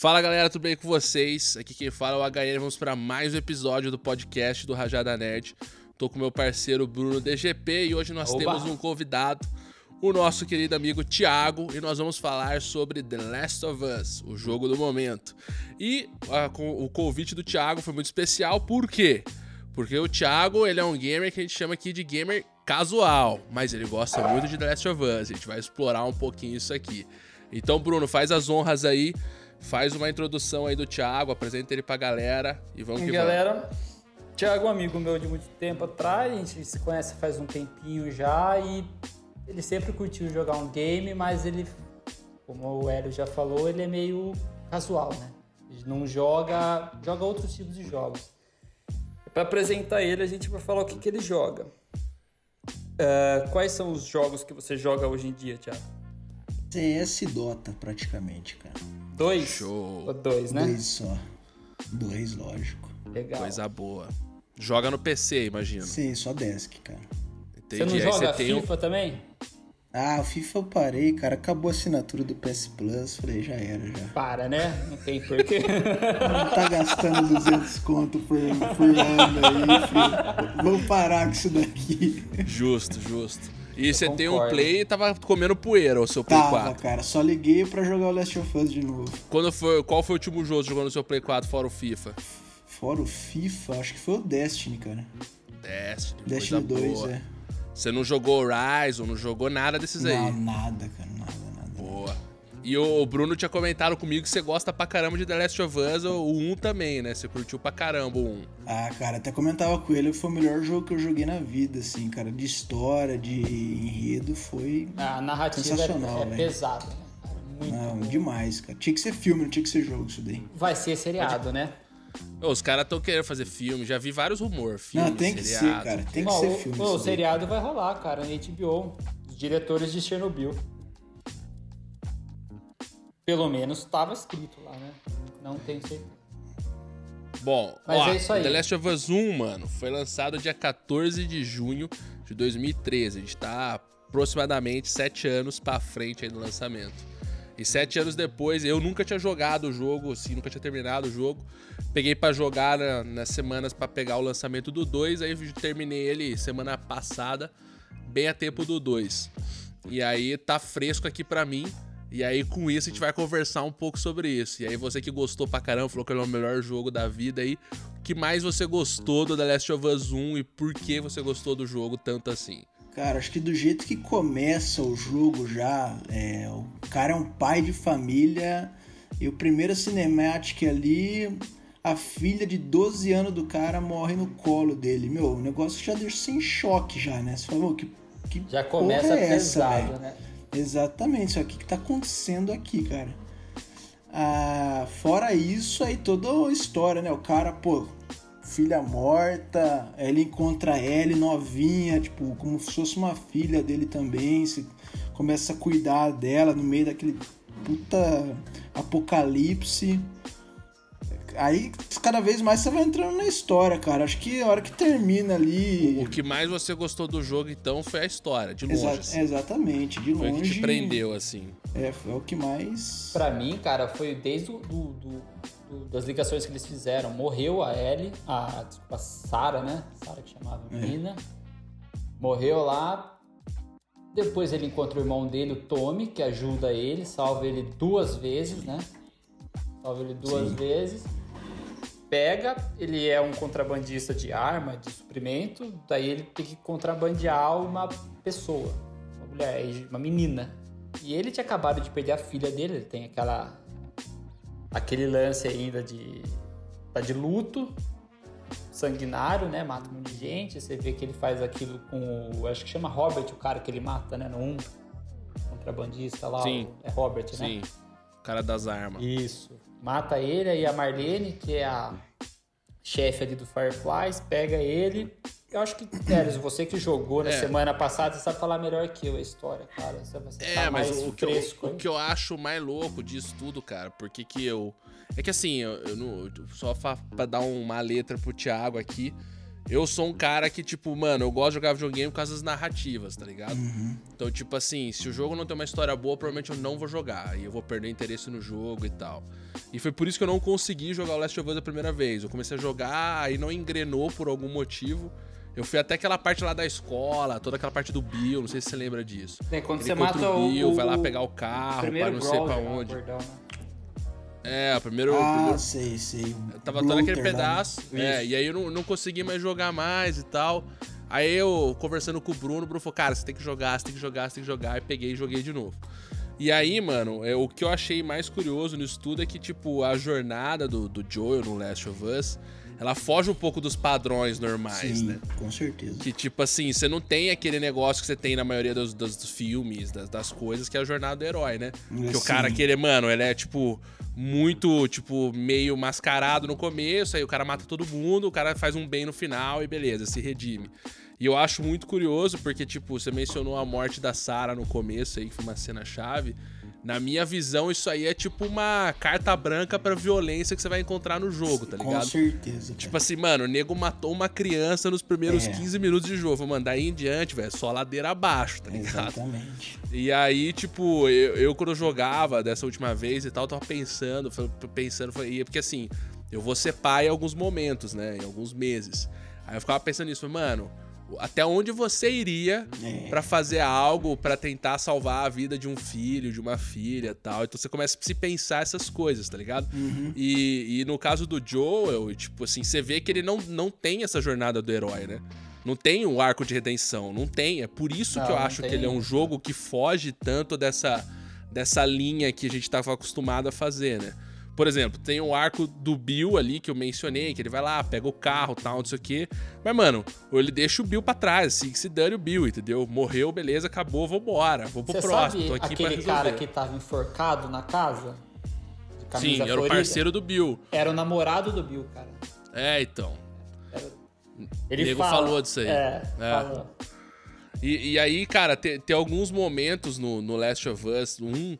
Fala galera, tudo bem com vocês? Aqui quem fala é o HN. Vamos para mais um episódio do podcast do Rajada Nerd. Tô com meu parceiro Bruno DGP e hoje nós Oba. temos um convidado, o nosso querido amigo Thiago, e nós vamos falar sobre The Last of Us, o jogo do momento. E ah, com- o convite do Thiago foi muito especial, por quê? Porque o Thiago, ele é um gamer que a gente chama aqui de gamer casual, mas ele gosta muito de The Last of Us. A gente vai explorar um pouquinho isso aqui. Então, Bruno, faz as honras aí, faz uma introdução aí do Thiago, apresenta ele pra galera e vamos que Galera, Thiago é um amigo meu de muito tempo atrás, a gente se conhece faz um tempinho já e ele sempre curtiu jogar um game, mas ele, como o Hélio já falou, ele é meio casual, né? Ele não joga, joga outros tipos de jogos. Para apresentar ele, a gente vai falar o que, que ele joga. Ah, quais são os jogos que você joga hoje em dia, Thiago? CS e Dota, praticamente, cara. Dois? Show. Ou dois, né? Dois só. Dois, lógico. Legal. Coisa boa. Joga no PC, imagino. Sim, só desk, cara. Você Entendi. não Aí joga você tem um- FIFA também? Ah, o FIFA eu parei, cara. Acabou a assinatura do PS Plus. Falei, já era, já. Para, né? Não tem porquê. Não tá gastando 200 conto por, por ano aí, filho. Vamos parar com isso daqui. Justo, justo. E você tem um. Play e tava comendo poeira, o seu Play Tava, 4. cara. Só liguei pra jogar o Last of Us de novo. Quando foi, qual foi o último jogo que jogou no seu Play 4 fora o FIFA? Fora o FIFA, acho que foi o Destiny, cara. Destiny, Destiny coisa 2, boa. é. Você não jogou Horizon, não jogou nada desses Não, aí. nada, cara. Nada. E o Bruno tinha comentado comigo que você gosta pra caramba de The Last of Us, o 1 também, né? Você curtiu pra caramba o 1. Ah, cara, até comentava com ele, foi o melhor jogo que eu joguei na vida, assim, cara. De história, de enredo, foi. A narrativa é, Sensacional, é velho. pesada, né? cara? Muito. Não, demais, cara. Tinha que ser filme, não tinha que ser jogo isso daí. Vai ser seriado, né? Ô, os caras estão querendo fazer filme, já vi vários rumores. Filme, não, tem que ser, seriado. cara. Tem que Bom, ser o- filme. o, isso daí. seriado vai rolar, cara, na HBO. Os diretores de Chernobyl. Pelo menos tava escrito lá, né? Não tenho certeza. Bom, Mas ó, é isso aí. The Last of Us 1, mano, foi lançado dia 14 de junho de 2013. A gente tá aproximadamente sete anos pra frente aí do lançamento. E sete anos depois, eu nunca tinha jogado o jogo, assim, nunca tinha terminado o jogo. Peguei pra jogar na- nas semanas pra pegar o lançamento do 2, aí terminei ele semana passada, bem a tempo do 2. E aí tá fresco aqui pra mim. E aí com isso a gente vai conversar um pouco sobre isso. E aí você que gostou pra caramba, falou que ele é o melhor jogo da vida aí, o que mais você gostou do The Last of Us 1 e por que você gostou do jogo tanto assim? Cara, acho que do jeito que começa o jogo já, é, o cara é um pai de família e o primeiro cinematic ali, a filha de 12 anos do cara morre no colo dele. Meu, o negócio já deixa você em choque já, né? Você fala, "Meu, que, que Já começa porra é essa, pesado, né? Exatamente, só que o que tá acontecendo aqui, cara? Ah, fora isso, aí toda a história, né? O cara, pô, filha morta, ele encontra a Ellie novinha, tipo, como se fosse uma filha dele também, se começa a cuidar dela no meio daquele puta apocalipse. Aí cada vez mais você vai entrando na história, cara. Acho que a hora que termina ali. O que mais você gostou do jogo então foi a história, de longe. Exa- assim. exatamente, de Foi o longe. que te prendeu, assim. É, foi o que mais. Pra mim, cara, foi desde o do, do- do- das ligações que eles fizeram. Morreu a Ellie, a, desculpa, a Sarah, né? Sarah que chamava É. menina. Morreu lá. Depois ele encontra o irmão dele, o Tommy, que ajuda ele, salva ele duas vezes, né? Salva ele duas Sim. vezes. Pega, ele é um contrabandista de arma, de suprimento, daí ele tem que contrabandear uma pessoa, uma mulher, uma menina. E ele tinha acabado de perder a filha dele, ele tem aquela aquele lance ainda de tá de luto, sanguinário, né? Mata um monte de gente. Você vê que ele faz aquilo com o. Acho que chama Robert, o cara que ele mata, né? No 1. Contrabandista lá. Sim. o- é Robert, né? Sim. O cara das armas. Isso. Mata ele e a Marlene, que é a chefe ali do Fireflies, pega ele. Eu acho que, Teres, você que jogou na É. semana passada, você sabe falar melhor que eu a história, cara. Você, você É, tá mas o que, eu, fresco. o que eu acho mais louco disso tudo, cara, porque que eu. É que assim, eu, eu não. Só pra dar uma letra pro Thiago aqui. Eu sou um cara que, tipo, mano, eu gosto de jogar videogame por causa das narrativas, tá ligado? Uhum. Então, tipo assim, se o jogo não tem uma história boa, provavelmente eu não vou jogar. E eu vou perder interesse no jogo e tal. E foi por isso que eu não consegui jogar o Last of Us a primeira vez. Eu comecei a jogar, aí não engrenou por algum motivo. Eu fui até aquela parte lá da escola, toda aquela parte do Bill, não sei se você lembra disso. É, quando Ele você mata o Bill, o, vai lá pegar o carro, pra primeiro não sei pra lá, onde. gordão, né? É, o primeiro. Ah, primeiro sei, sei. Tava todo aquele né? pedaço. É, Isso. e aí eu não, não consegui mais jogar mais e tal. Aí eu, conversando com o Bruno, o Bruno falou, cara, você tem que jogar, você tem que jogar, você tem que jogar. E peguei e joguei de novo. E aí, mano, é, o que eu achei mais curioso nisso tudo é que, tipo, a jornada do, do Joel no Last of Us, ela foge um pouco dos padrões normais, Sim, né? com certeza. Que, tipo assim, você não tem aquele negócio que você tem na maioria dos, dos- dos filmes, das, das coisas, que é a jornada do herói, né? Que o cara que ele, mano, ele é, tipo, muito, tipo, meio mascarado no começo, aí o cara mata todo mundo, o cara faz um bem no final e beleza, se redime. E eu acho muito curioso, porque, tipo, você mencionou a morte da Sarah no começo aí, que foi uma cena chave. Na minha visão, isso aí é tipo uma carta branca pra violência que você vai encontrar no jogo, tá Com ligado? certeza. Tipo assim, mano, o nego matou uma criança nos primeiros É. 15 minutos de jogo. Mano, daí em diante, velho, só ladeira abaixo, tá ligado? Exatamente. E aí, tipo, eu, eu quando eu jogava dessa última vez e tal, tava pensando, pensando, e é porque assim, eu vou ser pai em alguns momentos, né? Em alguns meses. Aí eu ficava pensando nisso, falei, mano, até onde você iria É. pra fazer algo pra tentar salvar a vida de um filho, de uma filha tal. Então você começa a se pensar essas coisas, tá ligado? Uhum. E, e no caso do Joel, tipo assim, você vê que ele não, não tem essa jornada do herói, né? Não tem um arco de redenção, não tem. É por isso Não, que eu acho que tem. ele é um jogo que foge tanto dessa, dessa linha que a gente tava acostumado a fazer, né? Por exemplo, tem o arco do Bill ali que eu mencionei, que ele vai lá, pega o carro tal, não sei o quê. Mas, mano, ou ele deixa o Bill pra trás, assim, que se dane o Bill, entendeu? Morreu, beleza, acabou, vambora. Vou pro Você próximo, sabe aquele cara que tava enforcado na casa? Sim, era o florida? parceiro do Bill. Era o namorado do Bill, cara. É, então. Ele Nego fala, falou disso aí. É, É. falou. E, e aí, cara, tem, tem alguns momentos no, no Last of Us 1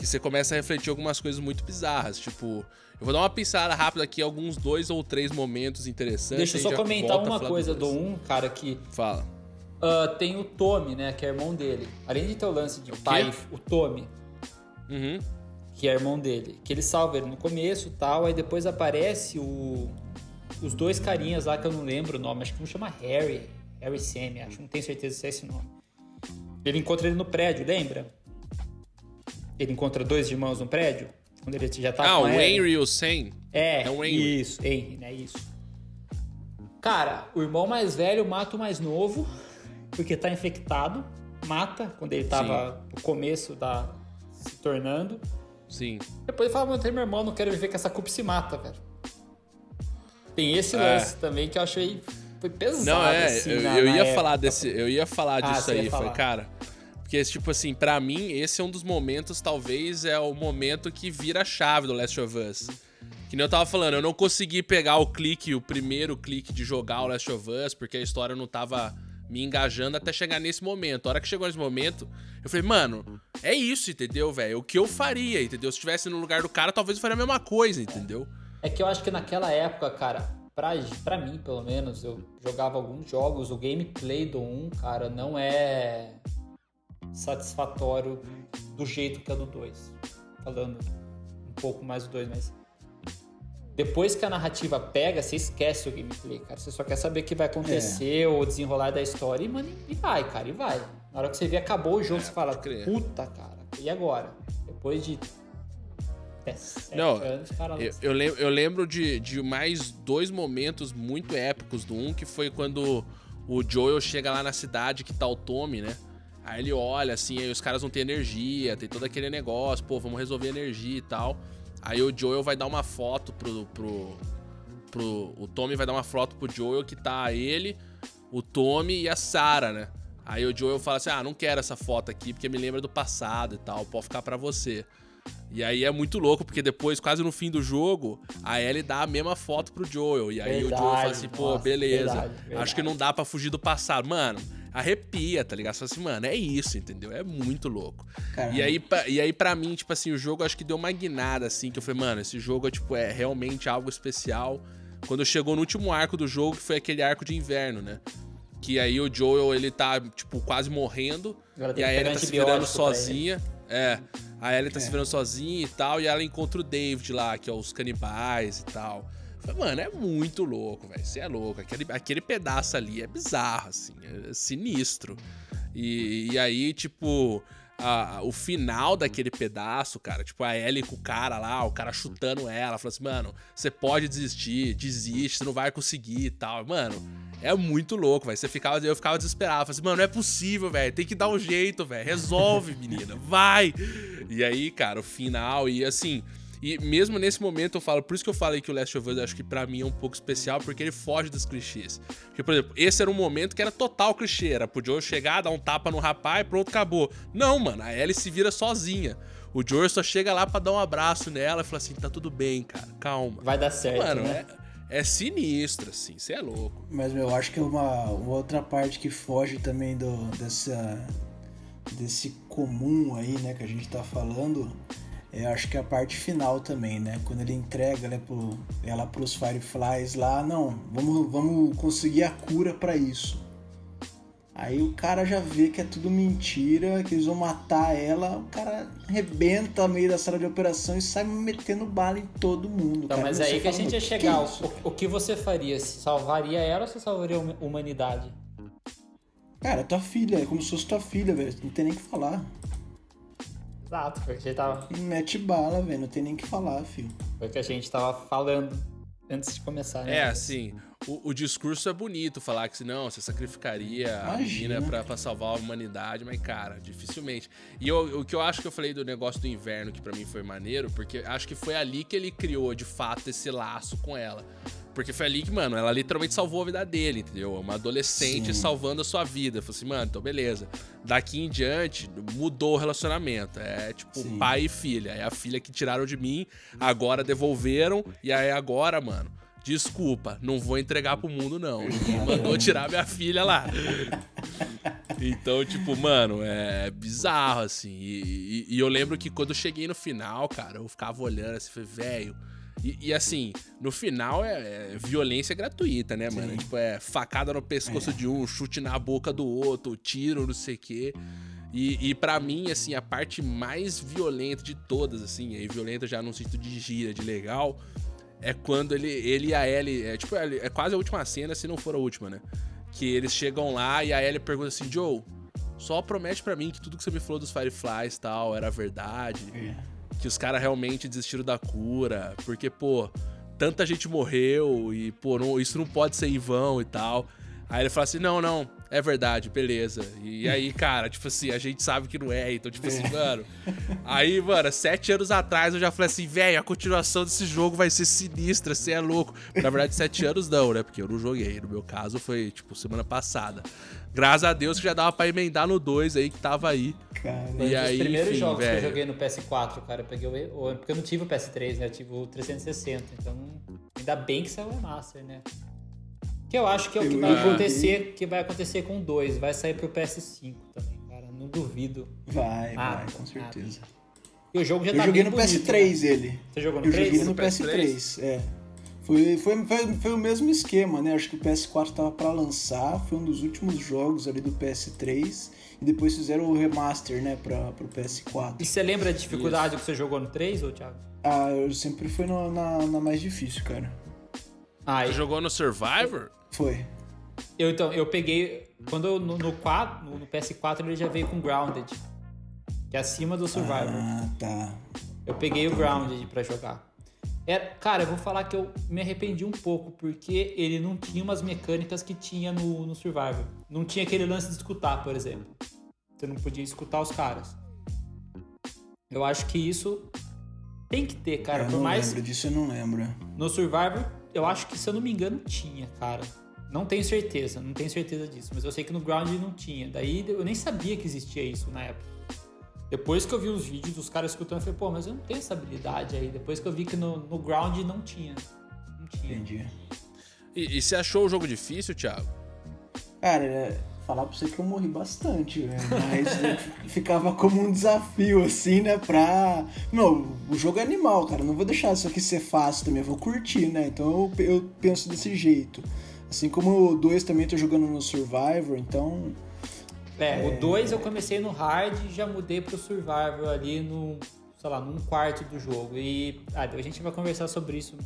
que você começa a refletir algumas coisas muito bizarras. Tipo, eu vou dar uma pincelada rápida aqui, alguns dois ou três momentos interessantes. Deixa eu só comentar uma coisa do. 1, cara, que Fala. ah, tem o Tommy, né, que é irmão dele. Além de ter o lance de O pai, o Tommy, Uhum. que é irmão dele, que ele salva ele no começo e tal, aí depois aparece o os dois carinhas lá que eu não lembro o nome, acho que um chama Harry, Harry Sam, acho, não tenho certeza se é esse nome. Ele encontra ele no prédio, lembra? Ele encontra dois irmãos no prédio, quando ele já tá ah, com o. Henry e o Sam. É, É o Henry. isso, Henry, né? Isso. Cara, o irmão mais velho mata o mais novo, porque tá infectado. Mata quando ele tava no começo da. se tornando. Sim. Depois ele fala, tem meu irmão, não quero viver com essa culpa se mata, velho. Tem esse É. lance também que eu achei. Foi pesado. Não, é, assim, eu, na- eu na ia época. falar desse, eu ia falar Ah, disso ia aí, foi, falar. cara. Porque, tipo assim, pra mim, esse é um dos momentos, talvez, é o momento que vira a chave do Last of Us. Que nem eu tava falando, eu não consegui pegar o clique, o primeiro clique de jogar o Last of Us, porque a história não tava me engajando até chegar nesse momento. A hora que chegou nesse momento, eu falei, mano, é isso, entendeu, velho? O que eu faria, entendeu? Se estivesse no lugar do cara, talvez eu faria a mesma coisa, entendeu? É que eu acho que naquela época, cara, pra, pra mim, pelo menos, eu jogava alguns jogos, o gameplay do 1, cara, não é satisfatório do jeito que é do 2. Falando um pouco mais do 2, mas. Depois que a narrativa pega, você esquece o gameplay, cara. Você só quer saber o que vai acontecer, ou desenrolar da história, e, mano, e vai, cara, e vai. Na hora que você vê, acabou o jogo, você fala, puta, cara, e agora? Depois de. É, Não, anos, cara. Eu, eu eu lembro de, de mais dois momentos muito épicos do um, que foi quando o Joel chega lá na cidade que tá o Tommy, né? Aí ele olha assim, aí os caras não têm energia, tem todo aquele negócio, pô, vamos resolver energia e tal. Aí o Joel vai dar uma foto pro. pro, pro o Tommy vai dar uma foto pro Joel que tá ele, o Tommy e a Sarah, né? Aí o Joel fala assim: ah, não quero essa foto aqui porque me lembra do passado e tal, pode ficar pra você. E aí é muito louco, porque depois, quase no fim do jogo, a Ellie dá a mesma foto pro Joel. E aí o Joel fala Verdade, assim, pô, nossa, beleza. verdade, Acho verdade. que não dá pra fugir do passado. Mano, arrepia, tá ligado? Você fala assim, mano, é isso, entendeu? É muito louco. Caramba. E aí, pra- e aí, pra mim, tipo assim, o jogo acho que deu uma guinada, assim, que eu falei, mano, esse jogo é, tipo, é realmente algo especial. quando chegou no último arco do jogo, que foi aquele arco de inverno, né? Que aí o Joel, ele tá, tipo, quase morrendo. e a Ellie tá se virando sozinha. É. A Ellie tá é. se virando sozinha e tal. E ela encontra o David lá, que é os canibais e tal. Mano, é muito louco, velho. Você é louco. Aquele, aquele pedaço ali é bizarro, assim. É sinistro. E, e aí, tipo a, o final daquele pedaço, cara, tipo, a Ellie com o cara lá, o cara chutando ela, falando assim, mano, você pode desistir, desiste, você não vai conseguir e tal. Mano, é muito louco, velho. Você ficava, eu ficava desesperado, falava assim, mano, não é possível, velho, tem que dar um jeito, velho, resolve, menina, vai! E aí, cara, o final, e assim, e mesmo nesse momento eu falo, por isso que eu falei que o Last of Us acho que para mim é um pouco especial, porque ele foge dos clichês. Porque, por exemplo, esse era um momento que era total clichê, era pro Joe chegar, dar um tapa no rapaz e pronto, acabou. Não, mano, a Ellie se vira sozinha. O Joe só chega lá para dar um abraço nela e fala assim: tá tudo bem, cara, calma. Vai dar certo. Mano, né? é, é sinistro, assim, você é louco. Mas eu acho que é uma, uma outra parte que foge também do, dessa, desse comum aí, né, que a gente tá falando é, acho que a parte final também, né? Quando ele entrega né, pro, ela pros Fireflies lá, não, vamos, vamos conseguir a cura para isso. Aí o cara já vê que é tudo mentira, que eles vão matar ela, o cara arrebenta no meio da sala de operação e sai metendo bala em todo mundo. Então, cara. mas aí que a gente ia chegar. É o, o, que você faria? Salvaria ela ou você salvaria a humanidade? Cara, é tua filha, é como se fosse tua filha, velho. Não tem nem o que falar. Exato, foi o que a gente tava. Mete bala, velho, não tem nem o que falar, filho. Foi o que a gente tava falando antes de começar, né? É, assim, o, o, discurso é bonito, falar que não, você sacrificaria Imagina. a menina pra, pra, salvar a humanidade, mas, cara, dificilmente. E eu, o que eu acho que eu falei do negócio do inverno, que para mim foi maneiro, porque acho que foi ali que ele criou, de fato, esse laço com ela. Porque foi ali que, mano, ela literalmente salvou a vida dele, entendeu? Uma adolescente Sim. salvando a sua vida. Falei assim, mano, então beleza. Daqui em diante, mudou o relacionamento. É tipo Sim. pai e filha. É a filha que tiraram de mim, agora devolveram. E aí agora, mano, desculpa, não vou entregar pro mundo, não. Mandou tirar minha filha lá. Então, tipo, mano, é bizarro, assim. E, e, e eu lembro que quando eu cheguei no final, cara, eu ficava olhando assim, falei, velho e, e, assim, no final é, é, violência gratuita, né, mano? Sim. Tipo, é facada no pescoço é. de um, chute na boca do outro, tiro, não sei o quê. E, e para mim, assim, a parte mais violenta de todas, assim, e violenta já no sentido de gira, de legal, é quando ele, ele e a Ellie. É, tipo, é, é quase a última cena, se não for a última, né? Que eles chegam lá e a Ellie pergunta assim: Joe, só promete para mim que tudo que você me falou dos Fireflies e tal era verdade. É que os caras realmente desistiram da cura, porque, pô, tanta gente morreu e, pô, não, isso não pode ser em vão e tal. Aí ele fala assim: não, não, é verdade, beleza. E aí, cara, tipo assim, a gente sabe que não é, então, tipo assim, é. mano. Aí, mano, sete anos atrás eu já falei assim, velho, a continuação desse jogo vai ser sinistra, você é louco. Na verdade, sete anos não, né? Porque eu não joguei. No meu caso, foi, tipo, semana passada. Graças a Deus que já dava pra emendar no 2 aí, que tava aí. Cara, e aí, os primeiros enfim, jogos véio. que eu joguei no PS4, cara, eu peguei o. Porque eu não tive o PS3, né? Eu tive o 360. Então, ainda bem que saiu o remaster, né? Que eu acho que é o que vai acontecer, que vai acontecer com o 2. Vai sair pro PS5 também, cara. Não duvido. Vai, ah, vai, com certeza. E o jogo já eu tá joguei no bonito, PS3 né? ele. Você jogou no eu 3? joguei no, no PS3, PS3, é. Foi, foi, foi, foi, o mesmo esquema, né? Acho que o PS4 tava para lançar, foi um dos últimos jogos ali do PS3 e depois fizeram o remaster, né, para pro PS4. E você lembra a dificuldade Isso. que você jogou no 3, ou Thiago? Ah, eu sempre fui no, na, na mais difícil, cara. Ah, você e... jogou no Survivor? Foi. Eu então, eu peguei quando eu, no, no, 4, no, no PS4 ele já veio com Grounded, que é acima do Survivor. Ah, tá. Eu peguei o Grounded para jogar. É, cara, eu vou falar que eu me arrependi um pouco, porque ele não tinha umas mecânicas que tinha no, no Survivor. Não tinha aquele lance de escutar, por exemplo. Você não podia escutar os caras. Eu acho que isso tem que ter, cara. Eu por não mais. lembro disso, eu não lembro. No Survivor, eu acho que, se eu não me engano, tinha, cara. Não tenho certeza, não tenho certeza disso. Mas eu sei que no Ground não tinha. Daí eu nem sabia que existia isso na época. Depois que eu vi os vídeos dos caras escutando, eu falei, pô, mas eu não tenho essa habilidade aí. Depois que eu vi que no, no ground não tinha. Não tinha. Entendi. E, e você achou o jogo difícil, Thiago? Cara, falar pra você que eu morri bastante, velho. Mas ficava como um desafio, assim, né? Pra. Não, o jogo é animal, cara. Não vou deixar isso aqui ser fácil também. Eu vou curtir, né? Então eu, eu penso desse jeito. Assim como o 2 também tô jogando no Survivor, então. É, é... o 2 eu comecei no hard e já mudei pro Survivor ali no, sei lá, num quarto do jogo. E ah, a gente vai conversar sobre isso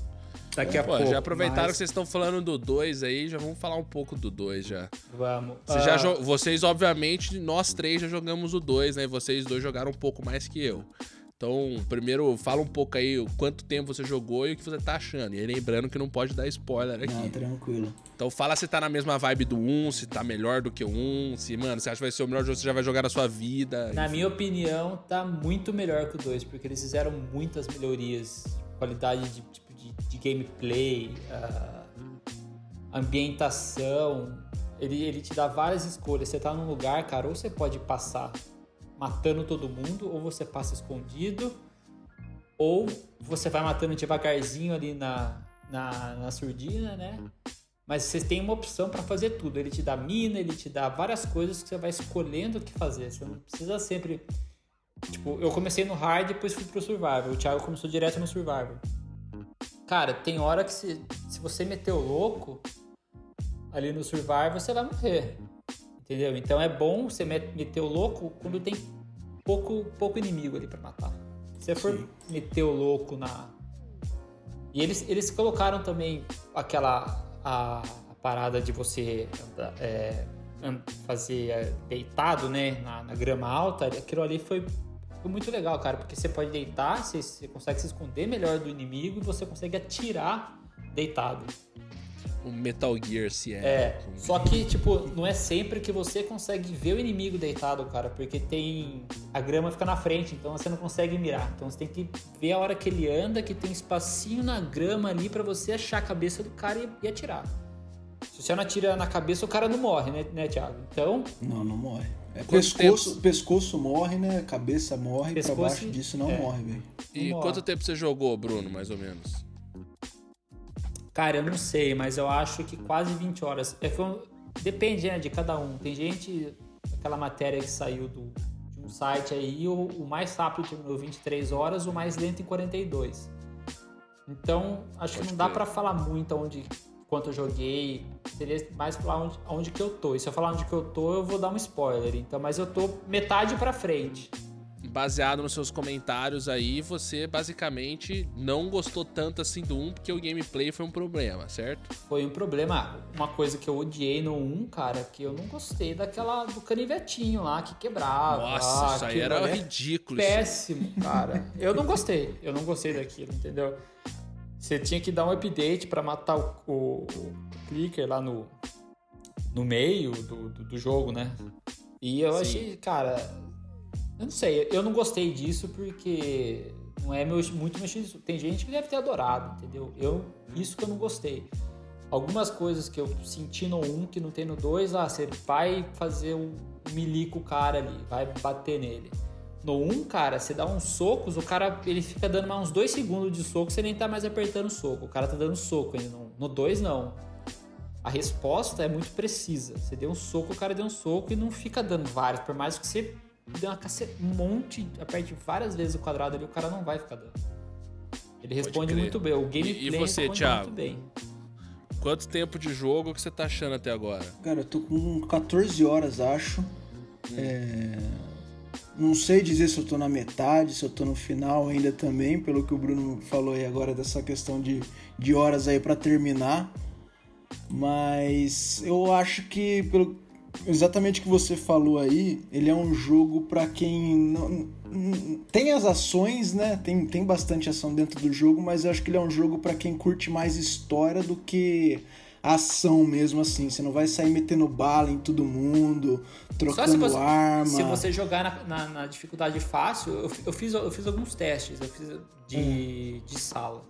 daqui a Pô, pouco. Já aproveitaram mas... que vocês estão falando do 2 aí, já vamos falar um pouco do 2 já. Vamos. Você uh... já ah. Vocês, obviamente, nós três já jogamos o 2, né? Vocês dois jogaram um pouco mais que eu. Então, primeiro, fala um pouco aí quanto tempo você jogou e o que você tá achando. E lembrando que não pode dar spoiler aqui. Não, tranquilo. Então fala se tá na mesma vibe do 1, se tá melhor do que o 1, se, mano, você acha que vai ser o melhor jogo que você já vai jogar na sua vida. Na enfim. minha opinião, tá muito melhor que o 2, porque eles fizeram muitas melhorias. Qualidade de, tipo, de, de gameplay, ambientação. Ele, ele te dá várias escolhas. Você tá num lugar, cara, ou você pode passar matando todo mundo, ou você passa escondido, ou você vai matando devagarzinho ali na, na, na surdina, né? Mas você tem uma opção para fazer tudo. Ele te dá mina, ele te dá várias coisas que você vai escolhendo o que fazer. Você não precisa sempre. Tipo, eu comecei no hard, depois fui pro survival. O Thiago começou direto no survival. Cara, tem hora que se, se você meter o louco ali no survival, você vai morrer. Entendeu? Então é bom você meter o louco quando tem pouco, pouco inimigo ali para matar. Se você for Sim. meter o louco na. E eles, eles colocaram também aquela. A, a parada de você é, fazer é, deitado, né? Na, na, grama alta. Aquilo ali foi, foi muito legal, cara, porque você pode deitar, você, você consegue se esconder melhor do inimigo e você consegue atirar deitado o Metal Gear se é. É, só que, tipo, não é sempre que você consegue ver o inimigo deitado, cara, porque tem. A grama fica na frente, então você não consegue mirar. Então você tem que ver a hora que ele anda, que tem espacinho na grama ali para você achar a cabeça do cara e, e, atirar. Se você não atira na cabeça, o cara não morre, né, né Thiago? Então. Não, não morre. É pescoço, pescoço morre, né? Cabeça morre, pescoço, pra baixo disso não é. morre, velho. E quanto tempo você jogou, Bruno, mais ou menos? Cara, eu não sei, mas eu acho que quase 20 horas. É que eu, depende né, de cada um. Tem gente, aquela matéria que saiu do, de um site aí, o, o mais rápido terminou 23 horas, o mais lento em 42. Então, acho Pode que não dá para falar muito onde, quanto eu joguei. Seria mais falar onde, onde que eu tô. E se eu falar onde que eu tô, eu vou dar um spoiler. Então, mas eu tô metade para frente baseado nos seus comentários aí, você basicamente não gostou tanto assim do 1 porque o gameplay foi um problema, certo? Foi um problema. Uma coisa que eu odiei no 1, cara, que eu não gostei daquela do canivetinho lá que quebrava. Nossa, isso aí era é ridículo. Péssimo, cara. eu não gostei. Eu não gostei daquilo, entendeu? Você tinha que dar um update para matar o, o, o, clicker lá no, no meio do, do, do jogo, né? E eu Sim. achei, cara, eu não sei, eu não gostei disso porque não é meu, muito meu estilo. Tem gente que deve ter adorado, entendeu? Eu, isso que eu não gostei. Algumas coisas que eu senti no 1 que não tem no 2, ah, você vai fazer um milico o cara ali, vai bater nele. No 1, cara, você dá uns socos, o cara ele fica dando mais uns 2 segundos de soco, você nem tá mais apertando o soco. O cara tá dando soco ainda. No 2, não. A resposta é muito precisa. Você deu um soco, o cara deu um soco e não fica dando vários. Por mais que você deu uma cacete, um monte, aperte várias vezes o quadrado ali, o cara não vai ficar dando. Ele responde muito bem. O gameplay e, e você, Thiago? muito bem. Quanto tempo de jogo que você tá achando até agora? Cara, eu tô com 14 horas, acho. Hum. É... Não sei dizer se eu tô na metade, se eu tô no final ainda também, pelo que o Bruno falou aí agora dessa questão de, de horas aí para terminar. Mas eu acho que, pelo, exatamente o que você falou aí, ele é um jogo para quem não, tem as ações, né? Tem, tem bastante ação dentro do jogo, mas eu acho que ele é um jogo para quem curte mais história do que ação mesmo assim. Você não vai sair metendo bala em todo mundo, trocando se você, arma. Se você jogar na, na, na dificuldade fácil, eu, eu, fiz, eu fiz alguns testes, eu fiz de, hum. de sala.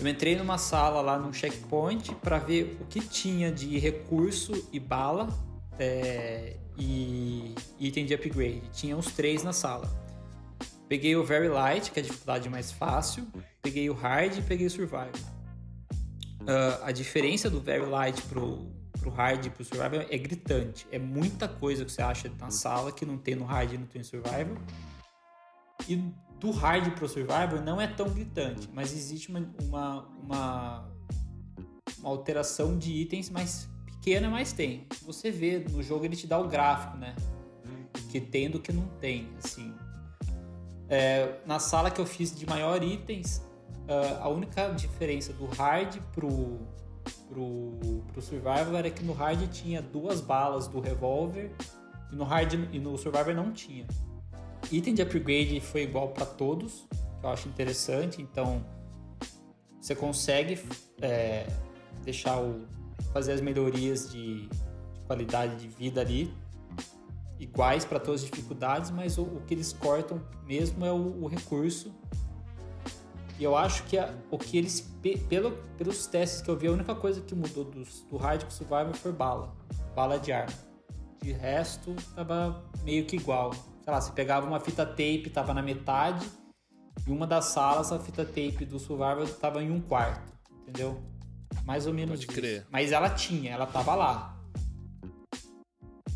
Eu entrei numa sala lá no checkpoint para ver o que tinha de recurso e bala é, e item de upgrade. Tinha uns três na sala. Peguei o Very Light, que é a dificuldade mais fácil. Peguei o Hard e peguei o Survival. Uh, a diferença do Very Light pro, pro hard e pro survival é gritante. É muita coisa que você acha na sala que não tem no hard e não tem no survival. E do hard pro survival não é tão gritante, mas existe uma, uma, uma, uma alteração de itens mais pequena, mas tem. Você vê no jogo ele te dá o gráfico, né? Que tem do que não tem, assim. É, na sala que eu fiz de maior itens, uh, a única diferença do hard pro, pro, pro survival era que no hard tinha duas balas do revólver e no hard e no survival não tinha. Item de upgrade foi igual para todos, que eu acho interessante. Então você consegue é, deixar o fazer as melhorias de, de, qualidade de vida ali iguais para todas as dificuldades, mas o, o, que eles cortam mesmo é o, o recurso. E eu acho que a, o que eles, pelo, pelos testes que eu vi, a única coisa que mudou dos, do hard survival foi bala, bala de arma. De resto, tava meio que igual sei lá, você pegava uma fita tape, tava na metade, e uma das salas, a fita tape do Survival tava em um quarto, entendeu? Mais ou menos Pode crer. Isso. Mas ela tinha, ela tava lá.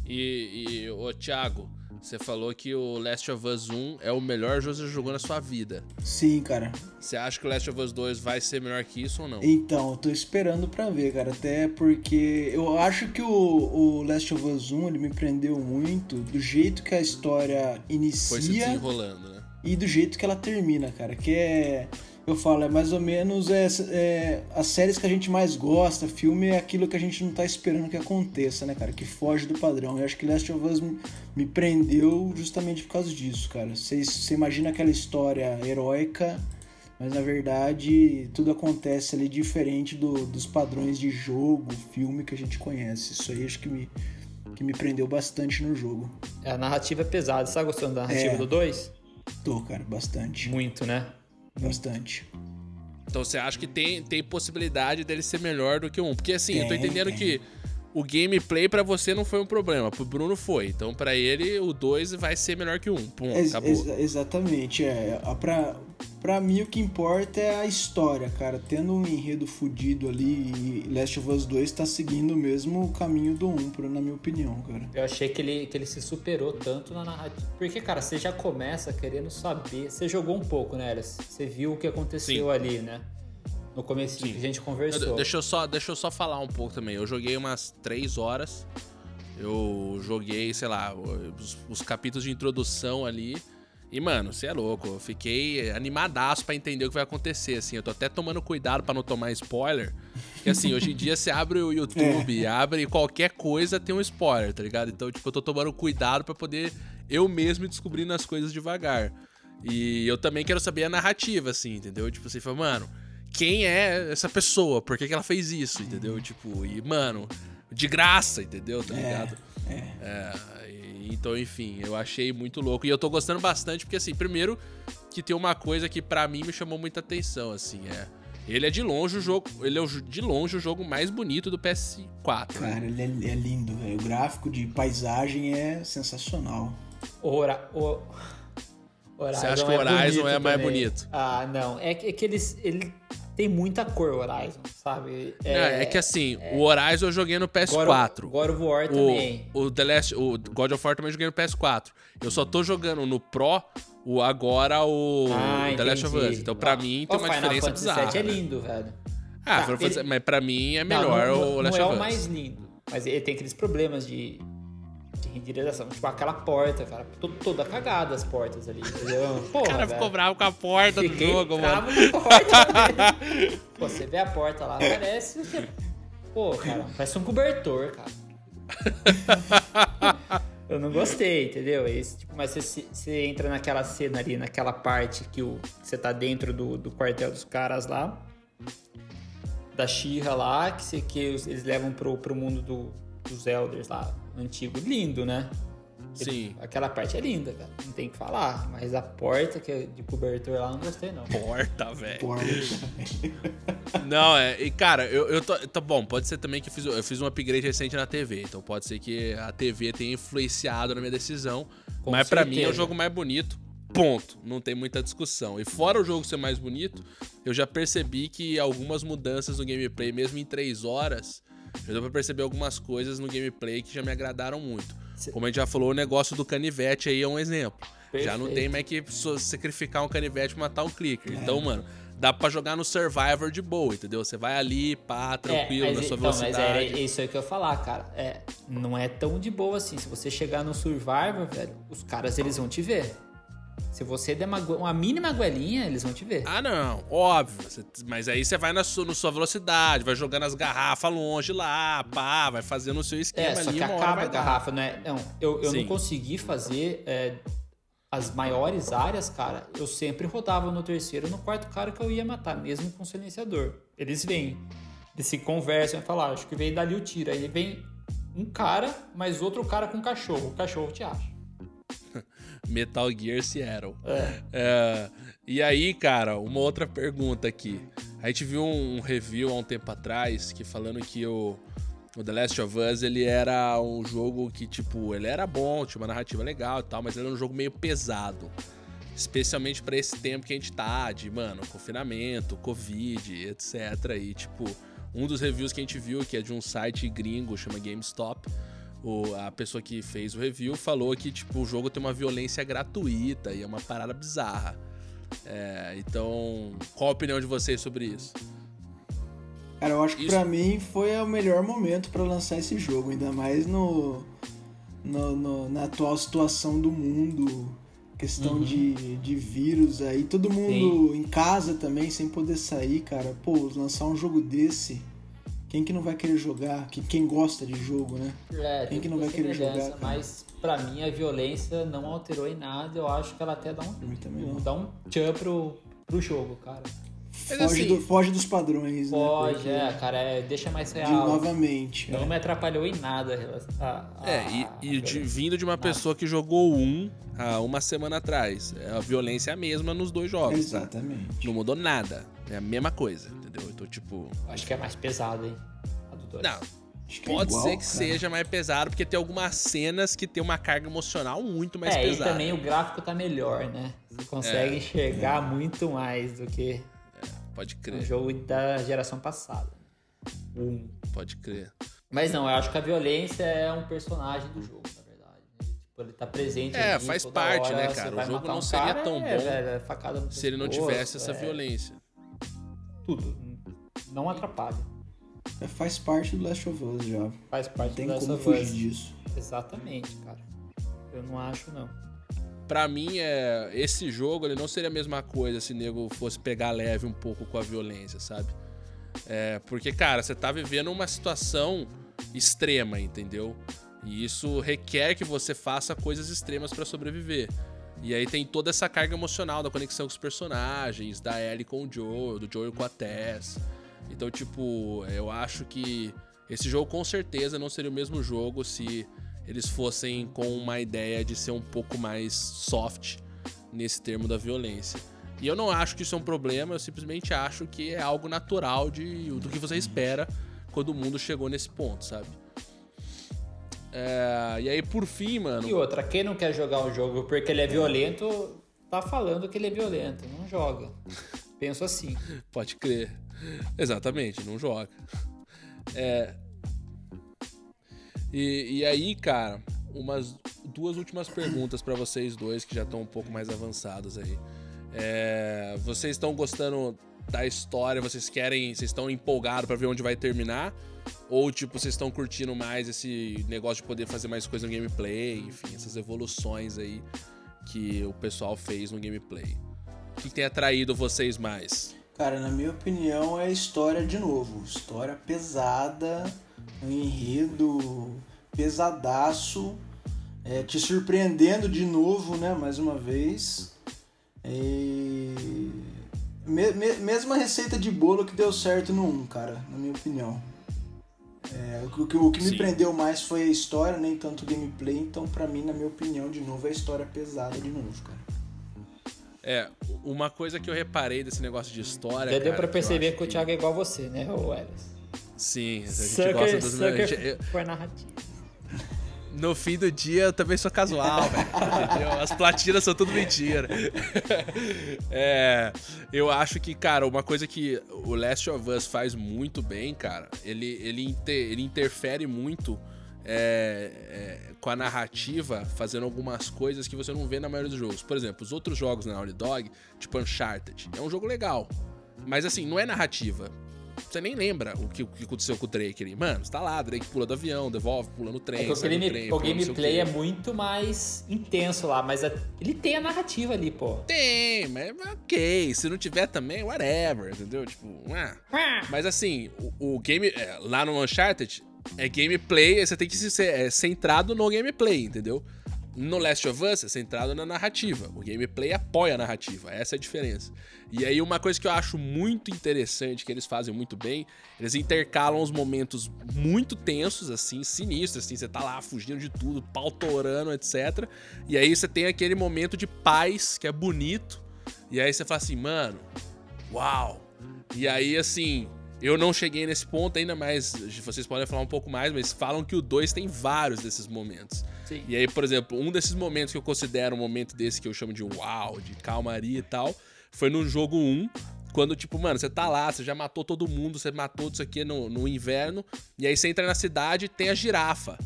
E, e ô Thiago, você falou que o Last of Us 1 é o melhor jogo que você jogou na sua vida. Sim, cara. Você acha que o Last of Us 2 vai ser melhor que isso ou não? Então, eu tô esperando pra ver, cara. Até porque eu acho que o, o Last of Us 1 ele me prendeu muito do jeito que a história inicia. Foi se desenrolando, né? E do jeito que ela termina, cara. Que é eu falo, é mais ou menos é, é, as séries que a gente mais gosta, filme é aquilo que a gente não tá esperando que aconteça, né, cara? Que foge do padrão. Eu acho que Last of Us me, me prendeu justamente por causa disso, cara. Você imagina aquela história heróica, mas na verdade tudo acontece ali diferente do, dos padrões de jogo, filme que a gente conhece. Isso aí acho que me, que me prendeu bastante no jogo. A narrativa é pesada. Você tá gostando da narrativa é, do 2? Tô, cara, bastante. Muito, né? Bastante. Então você acha que tem, tem possibilidade dele ser melhor do que um? Porque assim, tem, eu tô entendendo tem. que o gameplay para você não foi um problema, pro Bruno foi. Então para ele o 2 vai ser melhor que o 1. Um. Pum, Ex acabou. Ex exatamente, é. Pra, pra mim o que importa é a história, cara. Tendo um enredo fudido ali e Last of Us 2 tá seguindo mesmo o caminho do 1, na minha opinião, cara. Eu achei que ele, que ele se superou tanto na narrativa. Porque, cara, você já começa querendo saber. Você jogou um pouco, né? Você viu o que aconteceu Sim. ali, né? No começo que a gente conversou. Deixa eu, só, deixa eu só falar um pouco também. Eu joguei umas três horas. Eu joguei, sei lá, os, os capítulos de introdução ali. E, mano, você é louco. Eu fiquei animadaço para entender o que vai acontecer, assim. Eu tô até tomando cuidado para não tomar spoiler. Porque, assim, hoje em dia você abre o YouTube, é. abre qualquer coisa, tem um spoiler, tá ligado? Então, tipo, eu tô tomando cuidado para poder eu mesmo descobrindo as coisas devagar. E eu também quero saber a narrativa, assim, entendeu? Tipo, você fala, mano, quem é essa pessoa, por que, que ela fez isso, entendeu? Uhum. Tipo, e, mano, de graça, entendeu? Tá é, ligado? É, é. e, então, enfim, eu achei muito louco. E eu tô gostando bastante, porque, assim, primeiro, que tem uma coisa que para mim me chamou muita atenção, assim, é. Ele é de longe o jogo. Ele é de longe o jogo mais bonito do PS4. Cara, ele é, é lindo, velho. O gráfico de paisagem é sensacional. Ora, o... Horizon Você acha que o é Horizon é, é mais bonito? Ah, não. É que, é que eles, ele tem muita cor o Horizon, sabe? É, não, é que assim, é... o Horizon eu joguei no PS4. God, of War também. O, The Last, o God of War também eu joguei no PS4. Eu só tô jogando no Pro o, agora o ah, The Last of Us. Então pra ah, mim tem uma Final diferença bizarra. O Final Fantasy VII é lindo, velho. Ah, tá, ele... mas pra mim é melhor não, não, o Last of Us. Não é o mais lindo, mas ele tem aqueles problemas de de renderização. Tipo, aquela porta, cara, toda cagada as portas ali, entendeu? Porra, o cara velho. ficou bravo com a porta Fiquei do jogo, bravo mano. Com a porta Pô, você vê a porta lá, parece. Pô, cara, parece um cobertor, cara. Eu não gostei, entendeu? É Esse, tipo, mas você, você entra naquela cena ali, naquela parte que o, você tá dentro do, do quartel dos caras lá, da Xirra lá, que, você, que eles levam pro, pro mundo do, dos Elders lá, antigo, lindo, né? Sim. Aquela parte é linda, cara. Não tem que falar. Mas a porta que é de cobertor lá, não gostei, não. Porta, velho. Porta. não, é. E, cara, eu, eu tô. Tá bom, pode ser também que eu fiz, eu fiz um upgrade recente na TV. Então pode ser que a TV tenha influenciado na minha decisão. Com mas para mim é o jogo mais bonito. Ponto. Não tem muita discussão. E fora o jogo ser mais bonito, eu já percebi que algumas mudanças no gameplay, mesmo em 3 horas Já deu pra perceber algumas coisas no gameplay que já me agradaram muito. Como a gente já falou, o negócio do canivete aí é um exemplo. Perfeito. Já não tem mais que sacrificar um canivete pra matar um clicker. É. Então, mano, dá pra jogar no Survivor de boa, entendeu? Você vai ali, pá, tranquilo, é, mas, na sua então, velocidade. Mas é isso aí que eu ia falar, cara. É, não é tão de boa assim. Se você chegar no Survivor, velho, os caras, eles vão te ver. Se você der uma, uma mínima goelinha, eles vão te ver. Ah, não, óbvio. Mas aí você vai na sua, na sua velocidade, vai jogando as garrafas longe lá, pá, vai fazendo o seu esquema é, só ali. que acaba a garrafa, não é? Não, eu, eu não consegui fazer é, as maiores áreas, cara. Eu sempre rodava no terceiro no quarto cara que eu ia matar, mesmo com silenciador. Eles vêm, eles se conversam e falam, ah, acho que veio dali o tiro. Aí vem um cara, mas outro cara com cachorro. O cachorro te acha. Metal Gear Seattle. É. É, e aí, cara, uma outra pergunta aqui. A gente viu um review há um tempo atrás que falando que o, o The Last of Us ele era um jogo que, tipo, ele era bom, tinha uma narrativa legal e tal, mas ele era um jogo meio pesado. Especialmente para esse tempo que a gente tá, de, mano, confinamento, Covid, etc. E, tipo, um dos reviews que a gente viu, que é de um site gringo, chama GameStop, o, a pessoa que fez o review falou que tipo, o jogo tem uma violência gratuita e é uma parada bizarra. É, então, qual a opinião de vocês sobre isso? Cara, eu acho que isso... pra mim foi o melhor momento para lançar esse jogo, ainda mais no, no, no, na atual situação do mundo, questão uhum. de, de vírus aí, todo mundo Sim. em casa também, sem poder sair, cara. Pô, lançar um jogo desse quem que não vai querer jogar? Quem, quem gosta de jogo, né? É, quem que não vai querer jogar? Mas para mim a violência não alterou em nada. Eu acho que ela até dá um, um dá um tchan pro, pro jogo, cara. Foge, assim, do, foge, dos padrões, né? Foge, né? é, cara, é, deixa mais real. De, novamente. Não é. me atrapalhou em nada. A, a, é, e, e de, vindo de uma nada. pessoa que jogou um há uma semana atrás. É, a violência é a mesma nos dois jogos. Tá? Exatamente. Tá? Não mudou nada. É a mesma coisa, entendeu? Então, tipo. Acho que é mais pesado, hein? A do dois. Não. Pode é igual, ser que cara. seja mais pesado, porque tem algumas cenas que tem uma carga emocional muito mais é, pesada. E também o gráfico tá melhor, né? Você consegue é, enxergar é. muito mais do que Pode crer. Um jogo da geração passada. Um. Pode crer. Mas não, eu acho que a violência é um personagem do jogo, na verdade. Né? Tipo, ele tá presente É, ali, faz parte, hora, né, cara? O jogo não um seria cara, tão é, bom velho, é se ele não tivesse essa é... violência. Tudo. Não atrapalha. É, faz parte do Last of Us já. Faz parte Tem do Last of Us. Tem como fugir disso. Exatamente, cara. Eu não acho, não para mim, é, esse jogo ele não seria a mesma coisa se o nego fosse pegar leve um pouco com a violência, sabe? É, porque, cara, você tá vivendo uma situação extrema, entendeu? E isso requer que você faça coisas extremas para sobreviver. E aí tem toda essa carga emocional da conexão com os personagens, da Ellie com o Joe, do Joel com a Tess. Então, tipo, eu acho que esse jogo com certeza não seria o mesmo jogo se eles fossem com uma ideia de ser um pouco mais soft nesse termo da violência. E eu não acho que isso é um problema, eu simplesmente acho que é algo natural de, do que você espera quando o mundo chegou nesse ponto, sabe? É, e aí, por fim, mano. E outra, quem não quer jogar um jogo porque ele é violento, tá falando que ele é violento, não joga. Penso assim. Pode crer. Exatamente, não joga. É, e, e aí, cara, umas duas últimas perguntas para vocês dois que já estão um pouco mais avançados aí. É, vocês estão gostando da história? Vocês querem, vocês estão empolgados para ver onde vai terminar? Ou tipo, vocês estão curtindo mais esse negócio de poder fazer mais coisa no gameplay, enfim, essas evoluções aí que o pessoal fez no gameplay? O que tem atraído vocês mais? Cara, na minha opinião é história de novo, história pesada um enredo pesadaço, é, te surpreendendo de novo, né? Mais uma vez. E... Me, me, mesma receita de bolo que deu certo no 1, cara, na minha opinião. É, o, que, o que me prendeu mais foi a história, nem tanto o gameplay, então pra mim, na minha opinião, de novo, é a história pesada de novo, cara. É, uma coisa que eu reparei desse negócio de história. Já deu pra perceber que, que, o Thiago é igual a você, né, o Elis? Sim, a gente sucker, gosta dos... Eu... narrativa. no fim do dia eu também sou casual, velho. As platinas são tudo mentira. é, eu acho que, cara, uma coisa que o Last of Us faz muito bem, cara, ele, ele, inter, ele interfere muito é, é, com a narrativa, fazendo algumas coisas que você não vê na maioria dos jogos. Por exemplo, os outros jogos na Naughty Dog, tipo Uncharted, é um jogo legal. Mas assim, não é narrativa. Você nem lembra o que, o que aconteceu com o Drake ali. Mano, você tá lá, Drake pula do avião, devolve, pula no trem. É o, game, trem, o gameplay é muito mais intenso lá, mas a, ele tem a narrativa ali, pô. Tem, mas ok. Se não tiver também, whatever, entendeu? Tipo, ah. Mas assim, o, o game. É, lá no Uncharted, é gameplay, você tem que ser é, centrado no gameplay, entendeu? No Last of Us é centrado na narrativa. O gameplay apoia a narrativa, essa é a diferença. E aí, uma coisa que eu acho muito interessante, que eles fazem muito bem, eles intercalam os momentos muito tensos, assim, sinistros, assim, você tá lá fugindo de tudo, pau torando, etc. E aí você tem aquele momento de paz, que é bonito, e aí você fala assim, mano, uau! E aí, assim, eu não cheguei nesse ponto ainda, mas vocês podem falar um pouco mais, mas falam que o 2 tem vários desses momentos. Sim. E aí, por exemplo, um desses momentos que eu considero um momento desse que eu chamo de uau, de calmaria e tal, foi no jogo 1, um, quando, tipo, mano, você tá lá, você já matou todo mundo, você matou isso aqui no, no inverno, e aí você entra na cidade e tem a girafa.